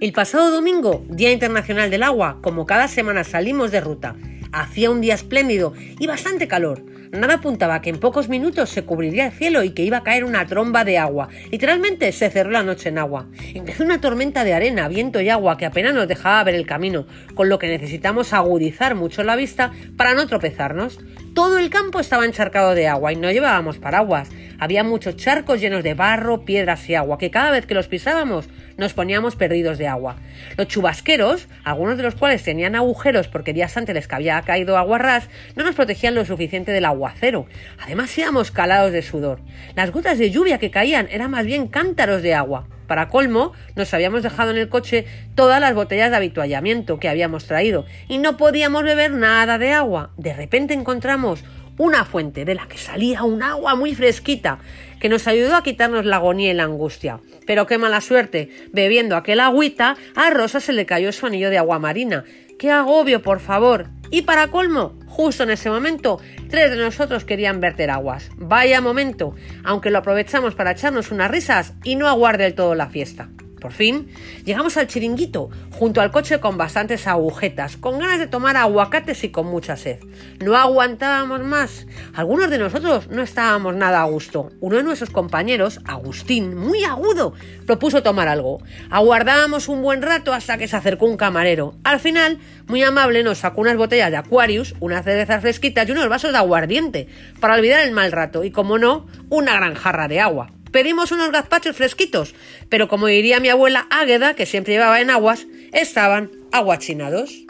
El pasado domingo, Día Internacional del Agua, como cada semana salimos de ruta. Hacía un día espléndido y bastante calor. Nada apuntaba que en pocos minutos se cubriría el cielo y que iba a caer una tromba de agua. Literalmente se cerró la noche en agua. Empezó una tormenta de arena, viento y agua que apenas nos dejaba ver el camino, con lo que necesitamos agudizar mucho la vista para no tropezarnos. Todo el campo estaba encharcado de agua y no llevábamos paraguas. Había muchos charcos llenos de barro, piedras y agua, que cada vez que los pisábamos nos poníamos perdidos de agua. Los chubasqueros, algunos de los cuales tenían agujeros porque días antes les había caído agua ras, no nos protegían lo suficiente del aguacero. Además íbamos calados de sudor. Las gotas de lluvia que caían eran más bien cántaros de agua. Para colmo, nos habíamos dejado en el coche todas las botellas de habituallamiento que habíamos traído y no podíamos beber nada de agua. De repente encontramos una fuente de la que salía un agua muy fresquita que nos ayudó a quitarnos la agonía y la angustia. Pero qué mala suerte, bebiendo aquel agüita, a Rosa se le cayó su anillo de agua marina. ¡Qué agobio, por favor! Y para colmo, justo en ese momento, tres de nosotros querían verter aguas. Vaya momento, aunque lo aprovechamos para echarnos unas risas y no aguar del todo la fiesta. Por fin, llegamos al chiringuito, junto al coche con bastantes agujetas, con ganas de tomar aguacates y con mucha sed. No aguantábamos más. Algunos de nosotros no estábamos nada a gusto. Uno de nuestros compañeros, Agustín, muy agudo, propuso tomar algo. Aguardábamos un buen rato hasta que se acercó un camarero. Al final, muy amable, nos sacó unas botellas de Aquarius, unas cervezas fresquitas y unos vasos de aguardiente, para olvidar el mal rato, y como no, una gran jarra de agua. Pedimos unos gazpachos fresquitos, pero como diría mi abuela Águeda, que siempre llevaba en aguas, estaban aguachinados.